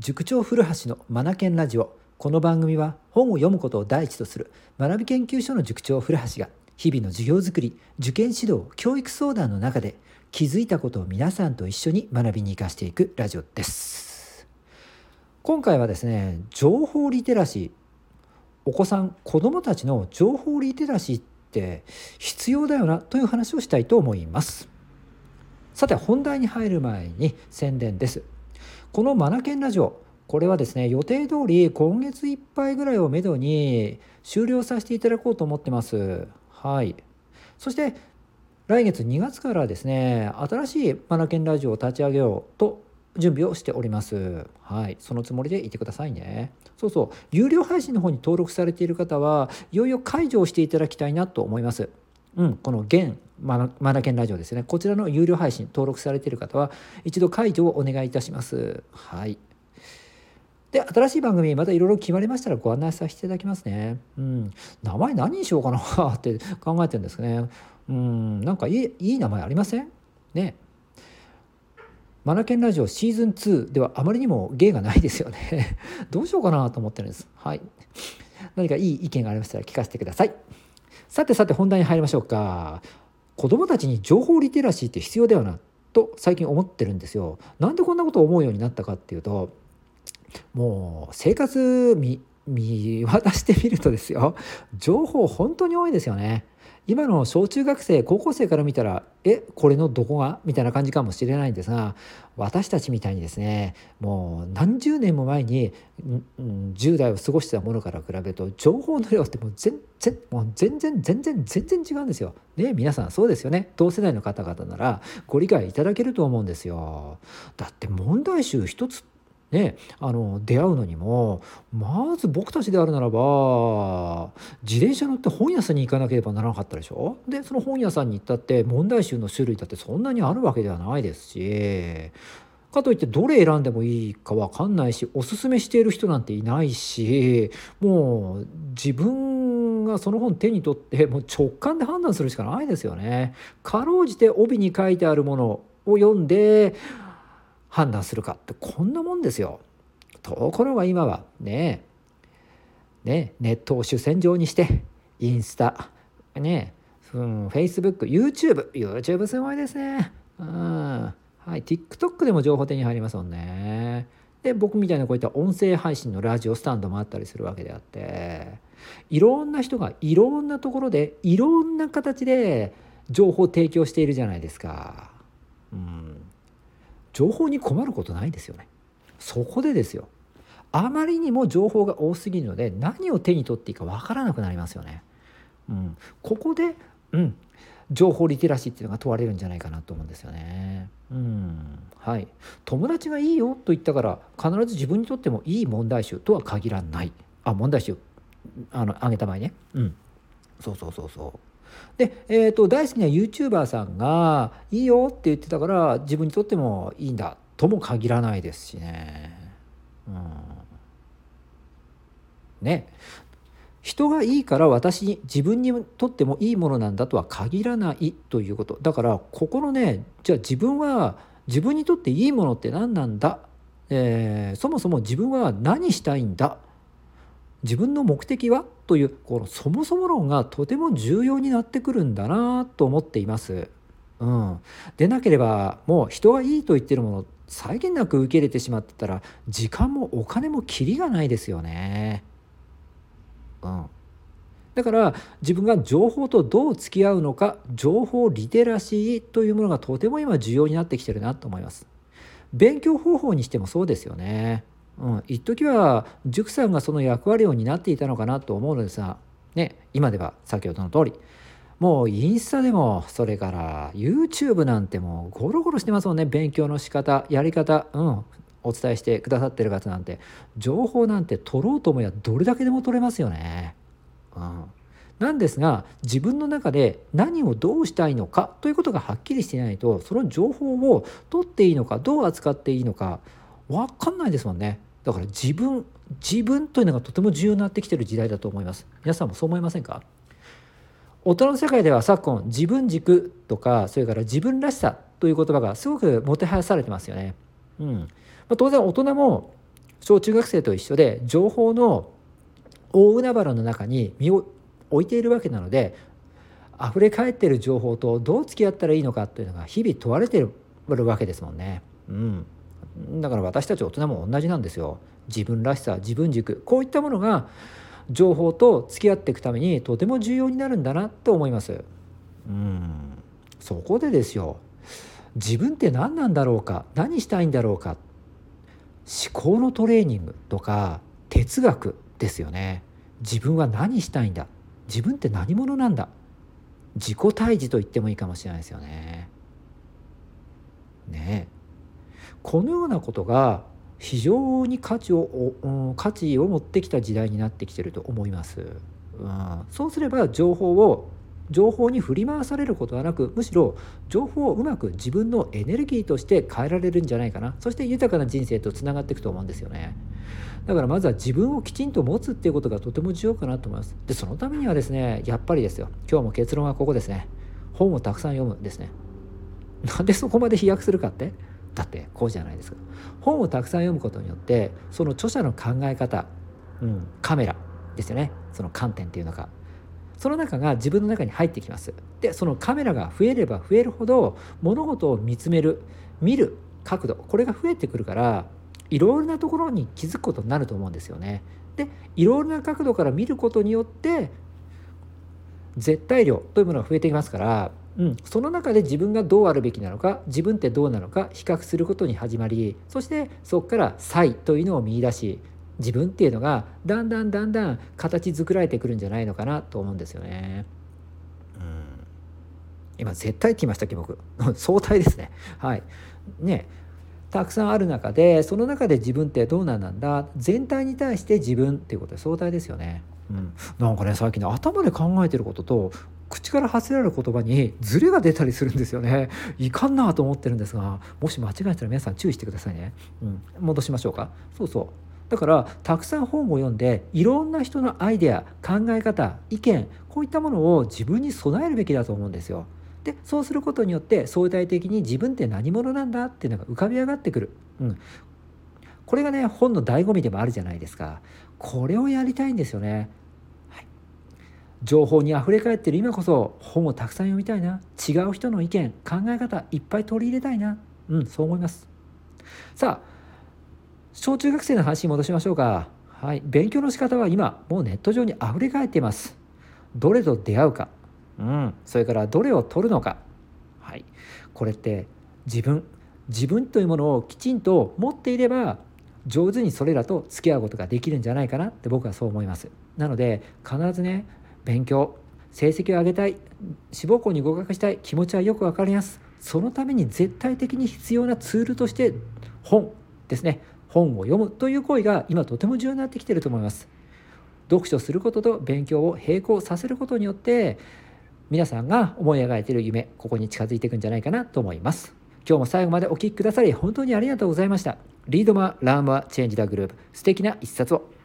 塾長古橋のマナケンラジオ。この番組は本を読むことを第一とする学び研究所の塾長古橋が日々の授業づくり受験指導教育相談の中で気づいたことを皆さんと一緒に学びに生かしていくラジオです。今回はですね情報リテラシー。お子さん子どもたちの情報リテラシーって必要だよなという話をしたいと思います。さて本題に入る前に宣伝です。このマナケンラジオこれはですね予定通り今月いっぱいぐらいをめどに終了させていただこうと思ってます。はい。そして来月2月からですね新しいマナケンラジオを立ち上げようと準備をしております。はい。そのつもりでいてくださいね。そうそう。有料配信の方に登録されている方はいよいよ解除をしていただきたいなと思います。うん、この現マナケンラジオですね。こちらの有料配信登録されている方は一度解除をお願いいたします。はい。で新しい番組またいろいろ決まりましたらご案内させていただきますね。うん。名前何にしようかなって 考えてるんですね。うん。なんかいいいい名前ありません？ね。マナケンラジオシーズン2ではあまりにも芸がないですよね。どうしようかなと思ってるんです。はい。何かいい意見がありましたら聞かせてください。さてさて本題に入りましょうか。子どもたちに情報リテラシーって必要だよなと最近思ってるんですよ。なんでこんなことを思うようになったかっていうともう生活見見渡してみるとですよ情報本当に多いですよね今の小中学生高校生から見たらえこれのどこが？みたいな感じかもしれないんですが私たちみたいにですねもう何十年も前に10代を過ごしてたものから比べると情報の量ってもう全然もう全然全然全然違うんですよ。ね皆さんそうですよね同世代の方々ならご理解いただけると思うんですよ。だって問題集一つね、あの出会うのにもまず僕たちであるならば自転車乗って本屋さんに行かなければならなかったでしょ？でその本屋さんに行ったって問題集の種類だってそんなにあるわけではないですしかといってどれ選んでもいいか分かんないしおすすめしている人なんていないしもう自分がその本手に取ってもう直感で判断するしかないですよね。かろうじて帯に書いてあるものを読んで判断するかってこんなもんですよ。ところが今はねねネットを主戦場にしてインスタねうん、Facebook、YouTube、YouTube すごいですね。うん。はい、TikTok でも情報手に入りますもんね。で、僕みたいなこういった音声配信のラジオスタンドもあったりするわけであって、いろんな人がいろんなところでいろんな形で情報提供しているじゃないですか。情報に困ることないですよね。そこでですよ。あまりにも情報が多すぎるので何を手に取っていいかわからなくなりますよね。うん、ここで、うん、情報リテラシーっていうのが問われるんじゃないかなと思うんですよね。うん、はい。友達がいいよと言ったから必ず自分にとってもいい問題集とは限らない。あ、問題集あのあげた場合ね。うん。そうそうそうそう。で、えーと、大好きな YouTuber さんが「いいよ」って言ってたから自分にとってもいいんだとも限らないですしね。うん、ね。人がいいから私に自分にとってもいいものなんだとは限らないということ。だからここのねじゃあ自分は自分にとっていいものって何なんだ、えー、そもそも自分は何したいんだ？自分の目的はというこのそもそも論がとても重要になってくるんだなと思っています。うん、でなければもう人がいいと言ってるもの際限なく受け入れてしまってたら時間もお金もキリがないですよね。うん、だから自分が情報とどう付き合うのか情報リテラシーというものがとても今重要になってきてるなと思います。勉強方法にしてもそうですよね。うん、一時は塾さんがその役割を担っていたのかなと思うのですが、ね、今では先ほどの通りもうインスタでもそれから YouTube なんてもうゴロゴロしてますもんね勉強の仕方やり方うんお伝えしてくださってる方なんて情報なんて取ろうと思えばどれだけでも取れますよね。うん、なんですが自分の中で何をどうしたいのかということがはっきりしていないとその情報を取っていいのかどう扱っていいのか分かんないですもんね。だから自分自分というのがとても重要になってきてる時代だと思います皆さんもそう思いませんか？大人の世界では昨今自分軸とかそれから自分らしさという言葉がすごくもてはやされてますよね。うんまあ、当然大人も小中学生と一緒で情報の大海原の中に身を置いているわけなので溢れ返ってる情報とどう付き合ったらいいのかっていうのが日々問われてるわけですもんね。うん、だから私たち大人も同じなんですよ。自分らしさ自分軸。こういったものが情報と付き合っていくためにとても重要になるんだなと思います。うん。そこでですよ。自分って何なんだろうか？何したいんだろうか？思考のトレーニングとか哲学ですよね。自分は何したいんだ？自分って何者なんだ？自己対峙と言ってもいいかもしれないですよね。ねこのようなことが非常に価値を価値を持ってきた時代になってきてると思います。うん、そうすれば情報を情報に振り回されることはなくむしろ情報をうまく自分のエネルギーとして変えられるんじゃないかな。そして豊かな人生とつながっていくと思うんですよね。だからまずは自分をきちんと持つっていうことがとても重要かなと思います。でそのためにはですねやっぱりですよ。今日も結論はここですね。本をたくさん読むですね。なんでそこまで飛躍するかって？だってこうじゃないですか。本をたくさん読むことによってその著者の考え方、うん、カメラですよね。その観点っていうのかその中が自分の中に入ってきます。でそのカメラが増えれば増えるほど物事を見つめる見る角度これが増えてくるからいろいろなところに気づくことになると思うんですよね。でいろいろな角度から見ることによって絶対量というものが増えてきますから、うん、その中で自分がどうあるべきなのか自分ってどうなのか比較することに始まりそしてそこから差というのを見いだし自分っていうのがだんだんだんだん形作られてくるんじゃないのかなと思うんですよね。うん今絶対って言いましたっけ僕 相対ですね。はいねたくさんある中でその中で自分ってどうなんだ全体に対して自分っていうことで相対ですよね。うん、なんかね最近ね頭で考えてることと口から発せられる言葉にズレが出たりするんですよね。いかんなと思ってるんですがもし間違えたら皆さん注意してくださいね。うん、戻しましょうか。そうそうだからたくさん本を読んでいろんな人のアイデア考え方意見こういったものを自分に備えるべきだと思うんですよ。でそうすることによって相対的に自分って何者なんだっていうのが浮かび上がってくる。うん、これがね本の醍醐味でもあるじゃないですか。これをやりたいんですよね。情報にあふれ返ってる今こそ本をたくさん読みたいな違う人の意見考え方いっぱい取り入れたいなうんそう思いますさあ小中学生の話に戻しましょうか。はい、勉強の仕方は今もうネット上にあふれ返っています。どれと出会うか、うん、それからどれを取るのか、はい、これって自分自分というものをきちんと持っていれば上手にそれらと付き合うことができるんじゃないかなって僕はそう思います。なので必ずね勉強成績を上げたい志望校に合格したい気持ちはよく分かりますそのために絶対的に必要なツールとして本ですね本を読むという行為が今とても重要になってきていると思います。読書することと勉強を並行させることによって皆さんが思い描いている夢ここに近づいていくんじゃないかなと思います。今日も最後までお聴きくださり本当にありがとうございました。 Read more, learn more, change the globe 素敵な一冊を。